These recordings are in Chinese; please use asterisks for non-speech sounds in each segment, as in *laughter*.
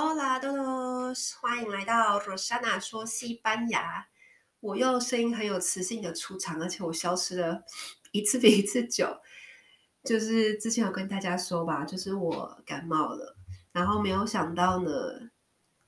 Hola todos，欢迎来到 Rosanna 说西班牙。我又声音很有磁性的出场，而且我消失了一次比一次久。就是之前有跟大家说吧，就是我感冒了，然后没有想到呢，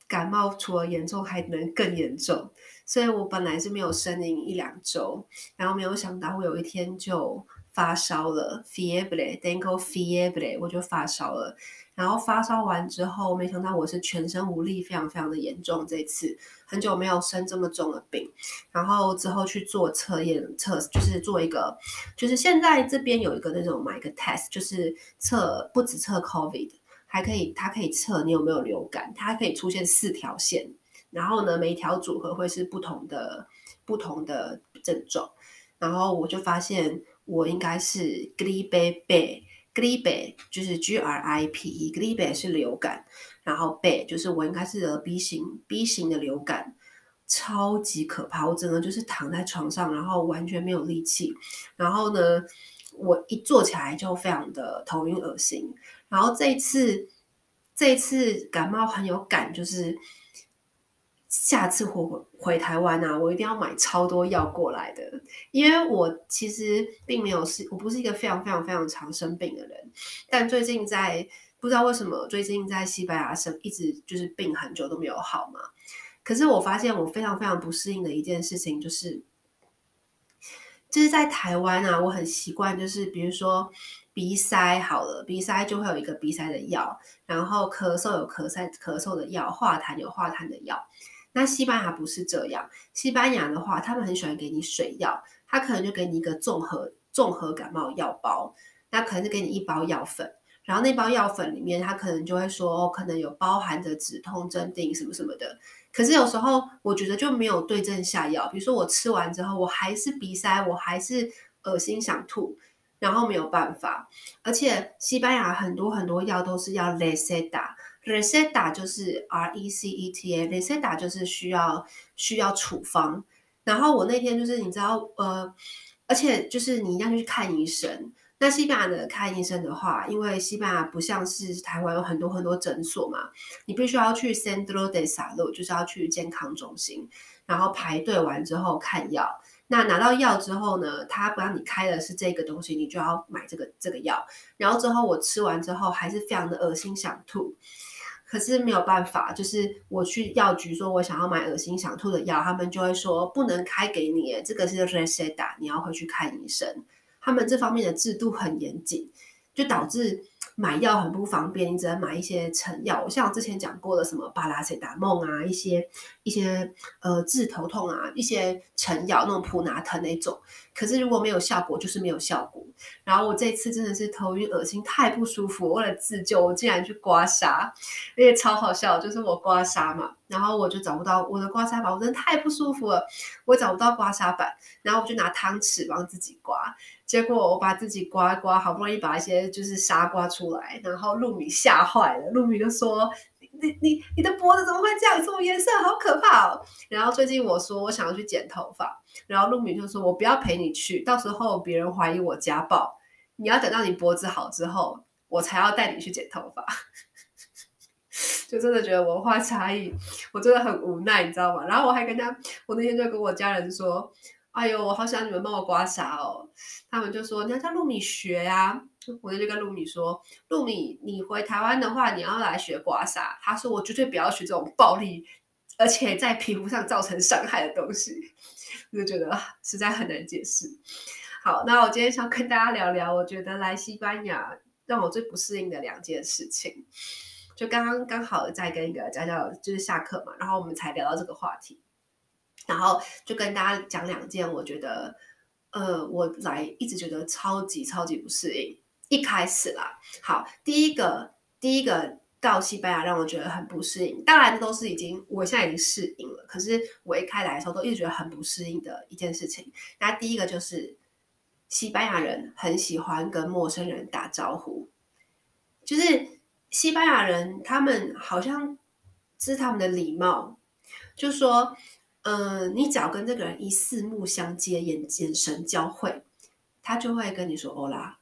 感冒除了严重还能更严重，所以我本来是没有声音一两周，然后没有想到我有一天就发烧了，fiebre，tengo fiebre，我就发烧了。然后发烧完之后，没想到我是全身无力，非常非常的严重。这次很久没有生这么重的病，然后之后去做测验，测就是做一个，就是现在这边有一个那种买个 test，就是测不止测 COVID，还可以它可以测你有没有流感，它可以出现四条线，然后呢每一条组合会是不同的不同的症状，然后我就发现我应该是 Gripe B。Gripe 就是 G R I P E，Gripe 是流感，然后 B 就是我应该是得 B 型 B 型的流感，超级可怕，我真的就是躺在床上，然后完全没有力气，然后呢，我一坐起来就非常的头晕恶心，然后这一次这一次感冒很有感，就是。下次回回台湾啊，我一定要买超多药过来的，因为我其实并没有是，我不是一个非常非常非常常生病的人，但最近在不知道为什么最近在西班牙生一直就是病很久都没有好嘛，可是我发现我非常非常不适应的一件事情就是，就是在台湾啊，我很习惯就是比如说鼻塞好了，鼻塞就会有一个鼻塞的药，然后咳嗽有咳塞咳嗽的药，化痰有化痰的药。那西班牙不是这样，西班牙的话，他们很喜欢给你水药，他可能就给你一个综合综合感冒药包，那可能是给你一包药粉，然后那包药粉里面，他可能就会说，哦，可能有包含着止痛镇定什么什么的。可是有时候我觉得就没有对症下药，比如说我吃完之后，我还是鼻塞，我还是恶心想吐，然后没有办法，而且西班牙很多很多药都是要 receta。Reseta 就是 R E C E T A，reseta 就是需要需要处方。然后我那天就是你知道，呃，而且就是你一定要去看医生。那西班牙的看医生的话，因为西班牙不像是台湾有很多很多诊所嘛，你必须要去 Centro de Salud，就是要去健康中心，然后排队完之后看药。那拿到药之后呢，他不让你开的是这个东西，你就要买这个这个药。然后之后我吃完之后还是非常的恶心想吐。可是没有办法，就是我去药局说，我想要买恶心想吐的药，他们就会说不能开给你，这个是 receta，你要回去看医生。他们这方面的制度很严谨，就导致。买药很不方便，你只能买一些成药。像我之前讲过的，什么巴拉塞达梦啊，一些一些呃治头痛啊，一些成药，那种普拿疼那种。可是如果没有效果，就是没有效果。然后我这次真的是头晕恶心，太不舒服。为了自救，我竟然去刮痧，而且超好笑，就是我刮痧嘛，然后我就找不到我的刮痧板，我真的太不舒服了，我找不到刮痧板，然后我就拿汤匙帮自己刮。结果我把自己刮刮，好不容易把一些就是痧刮出来，然后露米吓坏了，露米就说：“你你你的脖子怎么会这样？什么颜色？好可怕哦！”然后最近我说我想要去剪头发，然后露米就说：“我不要陪你去，到时候别人怀疑我家暴，你要等到你脖子好之后，我才要带你去剪头发。*laughs* ”就真的觉得文化差异，我真的很无奈，你知道吗？然后我还跟他，我那天就跟我家人说。哎呦，我好想你们帮我刮痧哦！他们就说你要叫露米学呀、我就跟露米说，露米，你回台湾的话，你要来学刮痧。他说我绝对不要学这种暴力，而且在皮肤上造成伤害的东西。*laughs* 我就觉得实在很难解释。好，那我今天想跟大家聊聊，我觉得来西班牙让我最不适应的两件事情。就刚刚刚好在跟一个家教就是下课嘛，然后我们才聊到这个话题。然后就跟大家讲两件，我觉得，呃，我来一直觉得超级超级不适应。一开始啦，好，第一个第一个到西班牙让我觉得很不适应，当然都是已经我现在已经适应了，可是我一开来的时候都一直觉得很不适应的一件事情。那第一个就是西班牙人很喜欢跟陌生人打招呼，就是西班牙人他们好像这是他们的礼貌，就说。嗯、你只要跟这个人一四目相接，眼眼神交汇，他就会跟你说“欧拉”，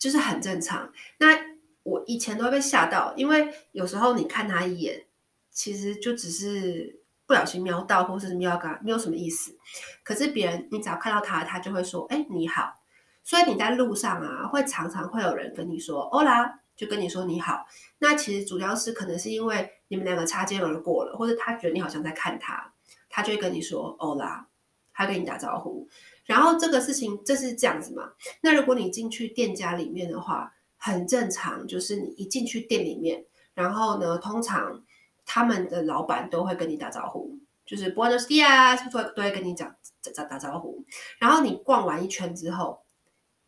就是很正常。那我以前都会被吓到，因为有时候你看他一眼，其实就只是不小心瞄到，或者是瞄到，没有什么意思。可是别人，你只要看到他，他就会说：“哎，你好。”所以你在路上啊，会常常会有人跟你说“欧啦”，就跟你说“你好”。那其实主要是可能是因为你们两个擦肩而过了，或者他觉得你好像在看他，他就会跟你说“欧啦”，他跟你打招呼。然后这个事情这是这样子嘛？那如果你进去店家里面的话，很正常，就是你一进去店里面，然后呢，通常他们的老板都会跟你打招呼，就是 Buenos dias，都都会跟你讲打打招呼。然后你逛完一圈之后，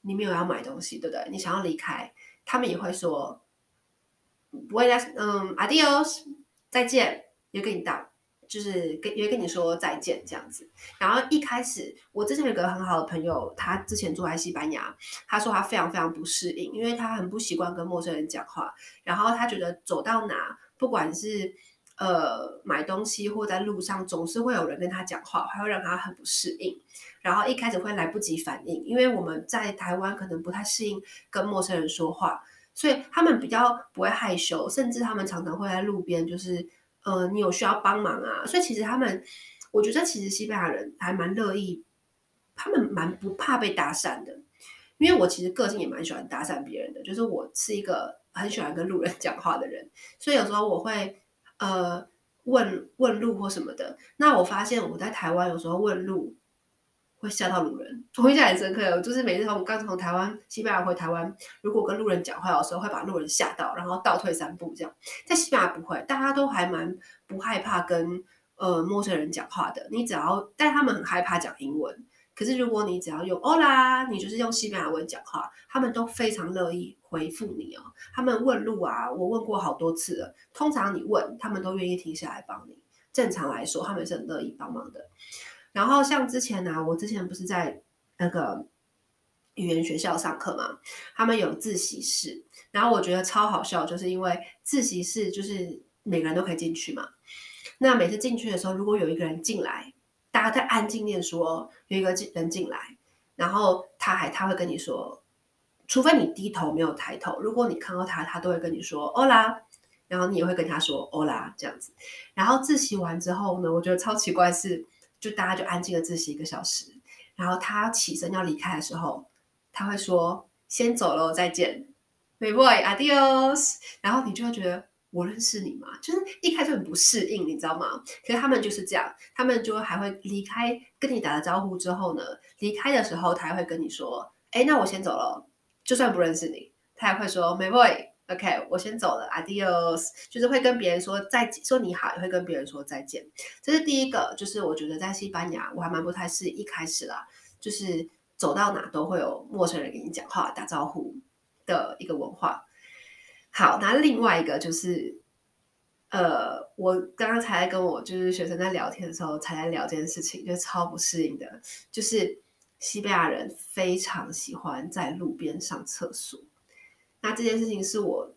你没有要买东西，对不对？你想要离开，他们也会说 Buenas，嗯，Adios，再见，也跟你道。就是跟也会跟你说再见这样子，然后一开始我之前有个很好的朋友，他之前住在西班牙，他说他非常非常不适应，因为他很不习惯跟陌生人讲话，然后他觉得走到哪，不管是呃买东西或在路上，总是会有人跟他讲话，还会让他很不适应，然后一开始会来不及反应，因为我们在台湾可能不太适应跟陌生人说话，所以他们比较不会害羞，甚至他们常常会在路边就是。呃，你有需要帮忙啊？所以其实他们，我觉得其实西班牙人还蛮乐意，他们蛮不怕被搭讪的。因为我其实个性也蛮喜欢搭讪别人的，就是我是一个很喜欢跟路人 *laughs* 讲话的人，所以有时候我会呃问问路或什么的。那我发现我在台湾有时候问路。会吓到路人，我印象很深刻。就是每次从刚从台湾西班牙回台湾，如果跟路人讲话，的时候会把路人吓到，然后倒退三步这样。在西班牙不会，大家都还蛮不害怕跟呃陌生人讲话的。你只要，但他们很害怕讲英文。可是如果你只要用 Hola，你就是用西班牙文讲话，他们都非常乐意回复你哦。他们问路啊，我问过好多次了。通常你问，他们都愿意停下来帮你。正常来说，他们是很乐意帮忙的。然后像之前呢、我之前不是在那个语言学校上课嘛，他们有自习室，然后我觉得超好笑，就是因为自习室就是每个人都可以进去嘛。那每次进去的时候，如果有一个人进来，大家在安静念书，有一个人进来，然后他还他会跟你说，除非你低头没有抬头，如果你看到他，他都会跟你说 Hola，然后你也会跟他说 Hola 这样子。然后自习完之后呢，我觉得超奇怪是。就大家就安静的自习一个小时，然后他起身要离开的时候，他会说：“先走喽，再见，my boy，adios。”然后你就会觉得我认识你吗？就是一开始很不适应，你知道吗？可是他们就是这样，他们就还会离开，跟你打了招呼之后呢，离开的时候他还会跟你说：“哎，那我先走了。”就算不认识你，他也会说：“my boy。” OK，我先走了，Adios，就是会跟别人说再见，说你好，也会跟别人说再见。这是第一个，就是我觉得在西班牙我还蛮不太适应，一开始啦，就是走到哪都会有陌生人跟你讲话打招呼的一个文化。好，那另外一个就是，呃，我刚刚才跟我就是学生在聊天的时候才在聊这件事情，就超不适应的，就是西班牙人非常喜欢在路边上厕所。那这件事情是我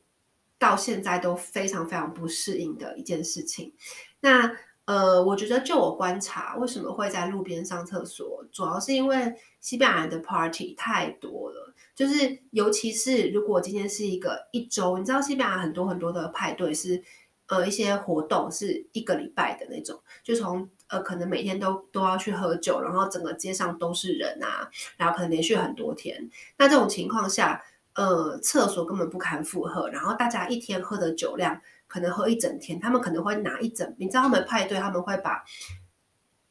到现在都非常非常不适应的一件事情。那呃，我觉得就我观察，为什么会在路边上厕所，主要是因为西班牙的 party 太多了，就是尤其是如果今天是一个一周，你知道西班牙很多很多的派对是呃一些活动是一个礼拜的那种，就从呃可能每天都都要去喝酒，然后整个街上都是人啊，然后可能连续很多天。那这种情况下。呃，厕所根本不堪负荷，然后大家一天喝的酒量可能喝一整天，他们可能会拿一整，你知道他们派对，他们会把，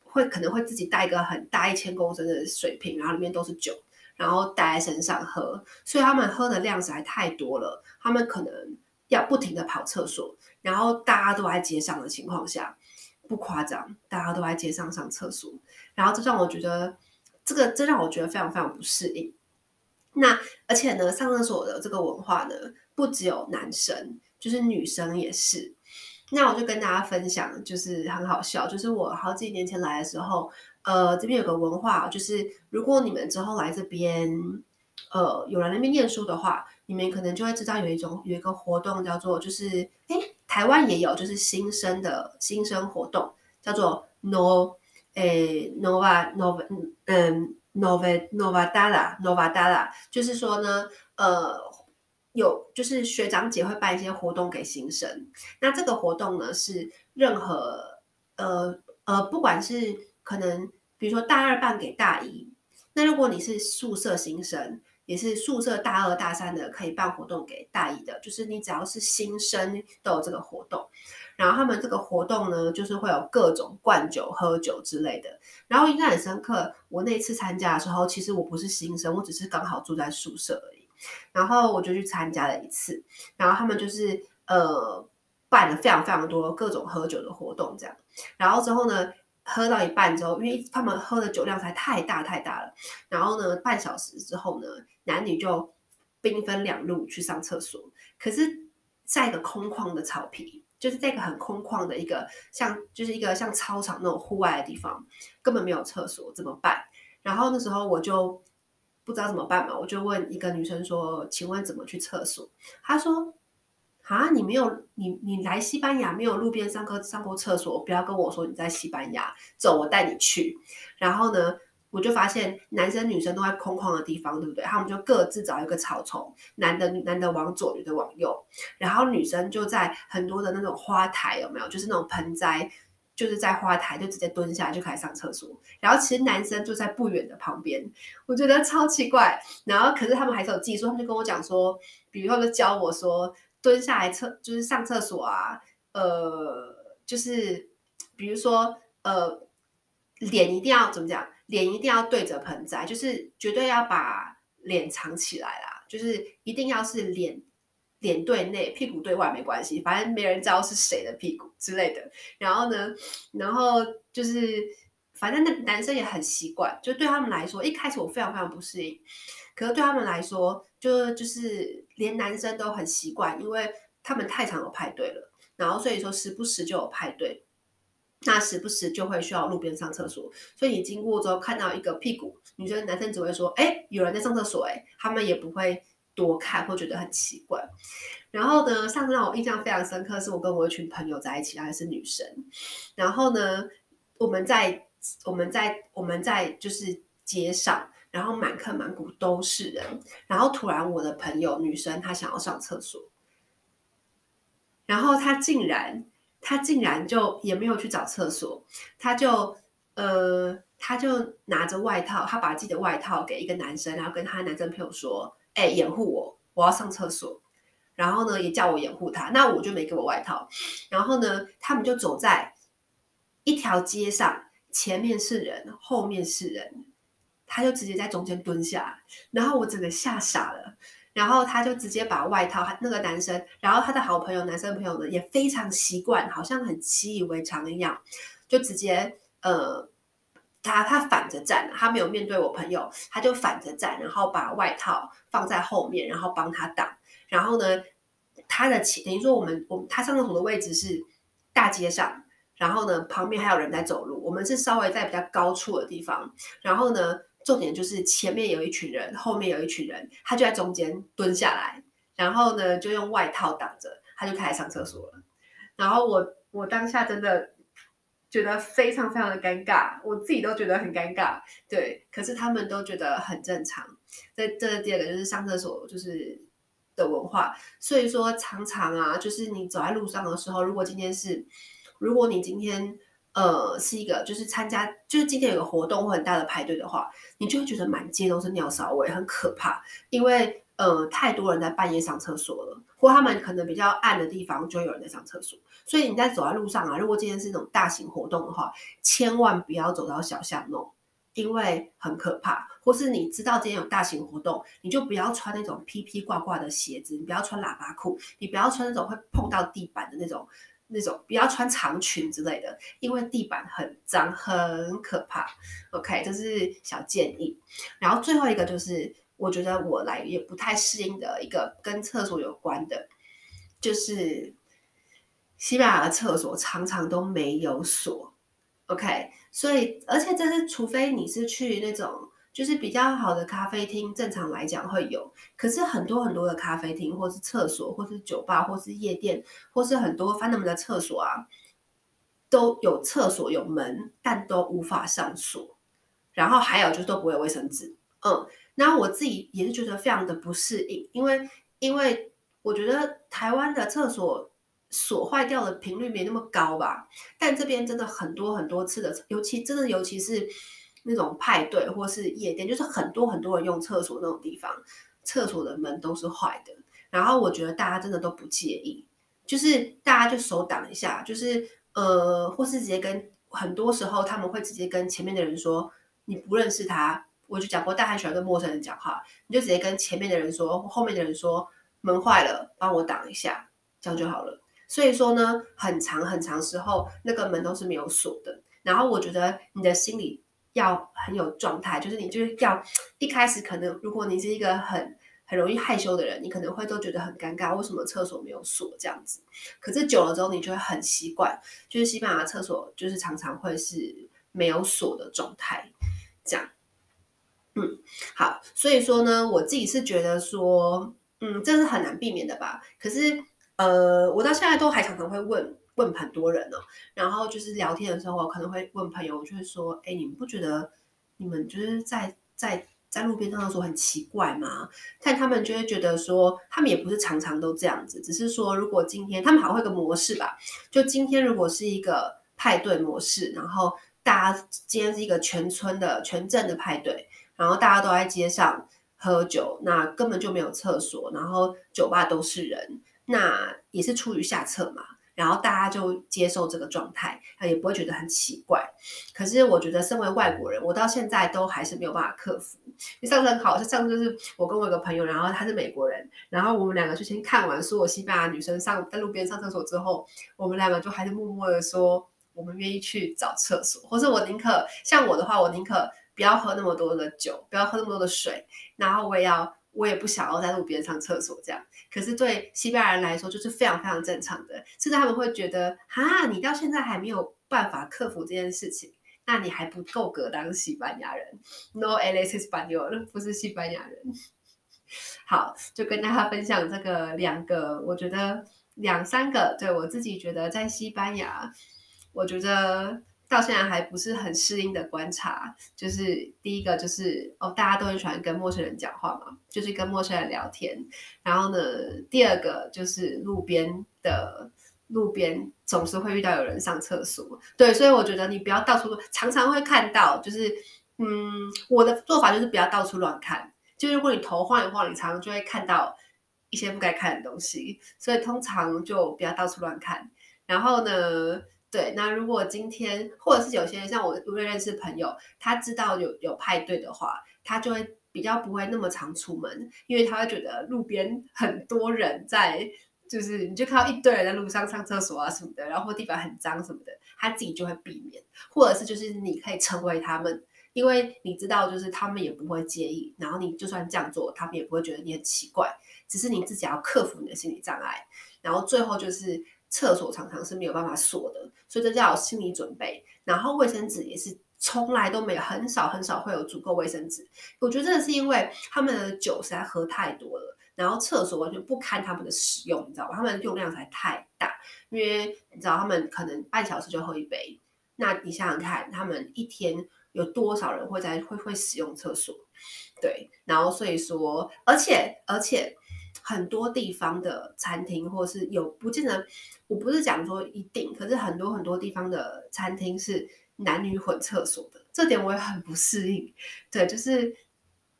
会可能会自己带一个很大一千公升的水瓶，然后里面都是酒，然后带在身上喝，所以他们喝的量实在太多了，他们可能要不停的跑厕所，然后大家都在街上的情况下，不夸张，大家都在街上上厕所，然后这让我觉得，这个这让我觉得非常非常不适应。那而且呢，上厕所的这个文化呢，不只有男生，就是女生也是。那我就跟大家分享，就是很好笑，就是我好几年前来的时候，呃，这边有个文化，就是如果你们之后来这边，呃，有人来那边念书的话，你们可能就会知道有一种有一个活动叫做，就是哎，台湾也有，就是新生的新生活动，叫做 No，诶，Nova Nova，嗯。Nova Novadala Novadala 就是说呢，呃，有就是学长姐会办一些活动给新生，那这个活动呢是任何呃呃，不管是可能比如说大二办给大一，那如果你是宿舍新生，也是宿舍大二大三的，可以办活动给大一的，就是你只要是新生都有这个活动。然后他们这个活动呢，就是会有各种灌酒、喝酒之类的。然后印象很深刻，我那次参加的时候，其实我不是新生，我只是刚好住在宿舍而已。然后我就去参加了一次，然后他们就是呃办了非常非常多各种喝酒的活动，这样。然后之后呢，喝到一半之后，因为他们喝的酒量才太大太大了，然后呢，半小时之后呢，男女就兵分两路去上厕所。可是，在一个空旷的草坪，就是这个很空旷的一个像就是一个像操场那种户外的地方，根本没有厕所，怎么办？然后那时候我就。不知道怎么办嘛，我就问一个女生说：“请问怎么去厕所？”她说：“啊，你没有你你来西班牙没有路边上课上过厕所，不要跟我说你在西班牙，走，我带你去。”然后呢，我就发现男生女生都在空旷的地方，对不对？他们就各自找一个草丛，男的男的往左，女的往右，然后女生就在很多的那种花台，有没有？就是那种盆栽。就是在花台就直接蹲下来就开始上厕所，然后其实男生就在不远的旁边，我觉得超奇怪。然后可是他们还是有技术，他们就跟我讲说，比如他们教我说蹲下来厕就是上厕所啊，呃，就是比如说呃，脸一定要怎么讲，脸一定要对着盆栽，就是绝对要把脸藏起来啦，就是一定要是脸。脸对内，屁股对外没关系，反正没人知道是谁的屁股之类的。然后呢，然后就是，反正那男生也很习惯，就对他们来说，一开始我非常非常不适应，可是对他们来说，就就是连男生都很习惯，因为他们太常有派对了，然后所以说时不时就有派对，那时不时就会需要路边上厕所，所以你经过之后看到一个屁股，女生男生只会说，哎，有人在上厕所，哎，他们也不会。多看会觉得很奇怪，然后呢，上次让我印象非常深刻，是我跟我一群朋友在一起，还是女生。然后呢，我们在我们在我们在就是街上，然后满坑满谷都是人。然后突然，我的朋友女生她想要上厕所，然后她竟然他竟然就也没有去找厕所，他就呃他就拿着外套，他把自己的外套给一个男生，然后跟他男生朋友说。哎、掩护我，我要上厕所。然后呢，也叫我掩护他。那我就没给我外套。然后呢，他们就走在一条街上，前面是人，后面是人，他就直接在中间蹲下。然后我整个吓傻了。然后他就直接把外套，那个男生，然后他的好朋友，男生朋友呢，也非常习惯，好像很习以为常一样，就直接呃。他他反着站，他没有面对我朋友，他就反着站，然后把外套放在后面，然后帮他挡。然后呢，他的前等于说我们我他上厕所的位置是大街上，然后呢旁边还有人在走路，我们是稍微在比较高处的地方。然后呢，重点就是前面有一群人，后面有一群人，他就在中间蹲下来，然后呢就用外套挡着，他就开始上厕所了。然后我我当下真的。觉得非常非常的尴尬，我自己都觉得很尴尬，对，可是他们都觉得很正常。在这第二个就是上厕所就是的文化，所以说常常啊，就是你走在路上的时候，如果今天是，如果你今天呃是一个就是参加，就是今天有个活动或很大的排队的话，你就会觉得满街都是尿骚味，很可怕，因为。呃，太多人在半夜上厕所了，或他们可能比较暗的地方就有人在上厕所，所以你在走在路上啊，如果今天是那种大型活动的话，千万不要走到小巷弄，因为很可怕。或是你知道今天有大型活动，你就不要穿那种披披挂挂的鞋子，你不要穿喇叭裤，你不要穿那种会碰到地板的那种那种，不要穿长裙之类的，因为地板很脏，很可怕。OK，这是小建议。然后最后一个就是。我觉得我来也不太适应的一个跟厕所有关的，就是西班牙的厕所常常都没有锁，OK，所以而且这是除非你是去那种就是比较好的咖啡厅，正常来讲会有，可是很多很多的咖啡厅或是厕所或是酒吧或是夜店或是很多翻他们的厕所啊，都有厕所有门，但都无法上锁，然后还有就是都不会有卫生纸，嗯。然后我自己也是觉得非常的不适应，因为因为我觉得台湾的厕所锁坏掉的频率没那么高吧，但这边真的很多很多次的，尤其真的尤其是那种派对或是夜店，就是很多很多人用厕所那种地方，厕所的门都是坏的。然后我觉得大家真的都不介意，就是大家就手挡一下，就是呃，或是直接跟很多时候他们会直接跟前面的人说，你不认识他，我就讲过，大家喜欢跟陌生人讲话，你就直接跟前面的人说，后面的人说。门坏了，帮我挡一下，这样就好了。所以说呢，很长很长时候，那个门都是没有锁的。然后我觉得你的心里要很有状态，就是你就是要一开始可能，如果你是一个很很容易害羞的人，你可能会都觉得很尴尬，为什么厕所没有锁这样子？可是久了之后，你就会很习惯，就是西班牙厕所就是常常会是没有锁的状态，这样。嗯，好，所以说呢，我自己是觉得说。嗯，这是很难避免的吧？可是，呃，我到现在都还常常会问问很多人哦，然后就是聊天的时候，我可能会问朋友，就会说，哎，你们不觉得你们就是在在在路边上的时候很奇怪吗？但他们就会觉得说，他们也不是常常都这样子，只是说，如果今天他们好像会个模式吧，就今天如果是一个派对模式，然后大家今天是一个全村的全镇的派对，然后大家都在街上。喝酒，那根本就没有厕所，然后酒吧都是人，那也是出于下策嘛，然后大家就接受这个状态，他也不会觉得很奇怪。可是我觉得身为外国人，我到现在都还是没有办法克服。上次很好，上次就是我跟我一个朋友，然后他是美国人，然后我们两个就先看完所有西班牙女生上在路边上厕所之后，我们两个就还是默默的说，我们愿意去找厕所，或是我宁可像我的话，我宁可。不要喝那么多的酒，不要喝那么多的水，然后我也要，我也不想要在路边上厕所这样。可是对西班牙人来说，就是非常非常正常的，甚至他们会觉得，哈，你到现在还没有办法克服这件事情，那你还不够格当西班牙人。No Alex, español，不是西班牙人。好，就跟大家分享这个两个，我觉得两三个，对我自己觉得在西班牙，我觉得。到现在还不是很适应的观察，就是第一个就是哦，大家都很喜欢跟陌生人讲话嘛，就是跟陌生人聊天。然后呢，第二个就是路边的路边总是会遇到有人上厕所，对，所以我觉得你不要到处，常常会看到，就是嗯，我的做法就是不要到处乱看，就如果你头晃一晃，你常常就会看到一些不该看的东西，所以通常就不要到处乱看。然后呢，对，那如果今天或者是有些人像我，如果认识朋友，他知道有有派对的话，他就会比较不会那么常出门，因为他会觉得路边 *laughs* 很多人在，就是你就看到一堆人在路上上厕所啊什么的，然后地板很脏什么的，他自己就会避免，或者是就是你可以成为他们，因为你知道就是他们也不会介意，然后你就算这样做，他们也不会觉得你很奇怪，只是你自己要克服你的心理障碍，然后最后就是。厕所常常是没有办法锁的，所以这叫心理准备。然后卫生纸也是从来都没有，很少很少会有足够卫生纸。我觉得这是因为他们的酒实在喝太多了，然后厕所完全不堪他们的使用，你知道吧？他们的用量才太大，因为你知道他们可能半小时就喝一杯。那你想想看，他们一天有多少人会在会会使用厕所？对，然后所以说，而且而且。很多地方的餐厅，或是有不见得，我不是讲说一定，可是很多很多地方的餐厅是男女混厕所的，这点我也很不适应。对，就是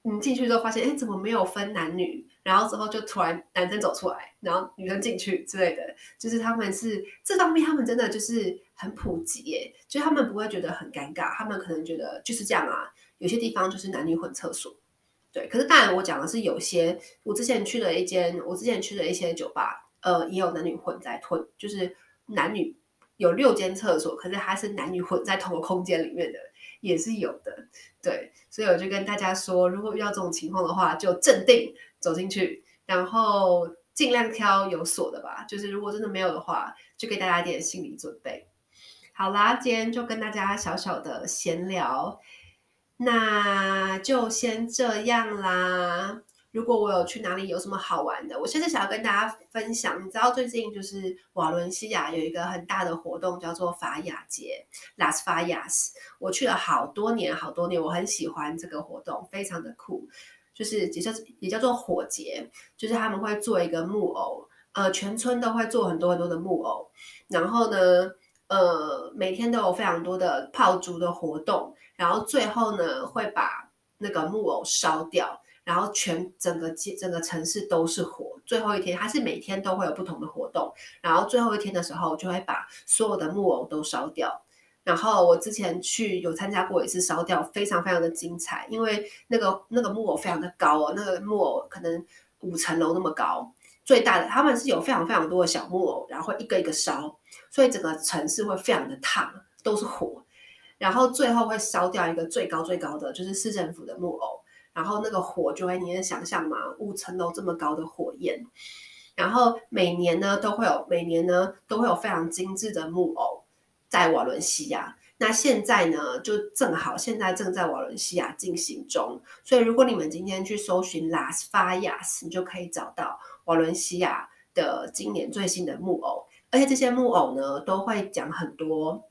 你进去之后发现，哎，怎么没有分男女？然后之后就突然男生走出来，然后女生进去之类的，就是他们是这方面，他们真的就是很普及耶，就他们不会觉得很尴尬，他们可能觉得就是这样啊。有些地方就是男女混厕所。对，可是当然，我讲的是有些我之前去了一间，我之前去的一些酒吧，呃，也有男女混在混，就是男女有六间厕所，可是它是男女混在同个空间里面的，也是有的。对，所以我就跟大家说，如果遇到这种情况的话，就镇定走进去，然后尽量挑有锁的吧。就是如果真的没有的话，就给大家一点心理准备。好啦，今天就跟大家小小的闲聊。那就先这样啦。如果我有去哪里有什么好玩的，我现在想要跟大家分享。你知道最近就是瓦伦西亚有一个很大的活动，叫做法雅节 （Las Fallas）。我去了好多年，好多年，我很喜欢这个活动，非常的酷。就是也叫也叫做火节，就是他们会做一个木偶，呃，全村都会做很多很多的木偶，然后呢，呃，每天都有非常多的炮竹的活动，然后最后呢，会把那个木偶烧掉。然后全整个街整个城市都是火，最后一天它是每天都会有不同的活动，然后最后一天的时候就会把所有的木偶都烧掉。然后我之前去有参加过一次烧掉，非常非常的精彩，因为那个那个木偶非常的高哦，那个木偶可能五层楼那么高，最大的他们是有非常非常多的小木偶，然后一个一个烧，所以整个城市会非常的烫，都是火，然后最后会烧掉一个最高最高的，就是市政府的木偶。然后那个火就会，你能想象吗？五层楼这么高的火焰，然后每年呢都会有，每年呢都会有非常精致的木偶在瓦伦西亚。那现在呢就正好，现在正在瓦伦西亚进行中。所以如果你们今天去搜寻 Las Fallas，你就可以找到瓦伦西亚的今年最新的木偶，而且这些木偶呢都会讲很多。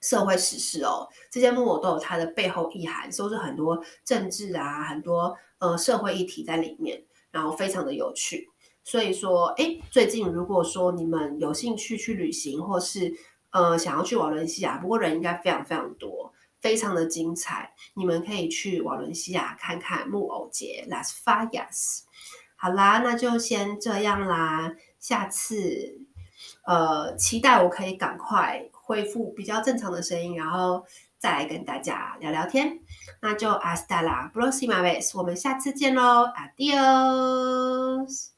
社会时事哦，这些木偶都有它的背后意涵，都是很多政治啊，很多呃社会议题在里面，然后非常的有趣。所以说，哎，最近如果说你们有兴趣去旅行，或是呃想要去瓦伦西亚，不过人应该非常非常多，非常的精彩，你们可以去瓦伦西亚看看木偶节 Las Fallas。好啦，那就先这样啦，下次呃期待我可以赶快。恢复比较正常的声音，然后再来跟大家聊聊天。那就 hasta la próxima vez，我们下次见喽，adiós。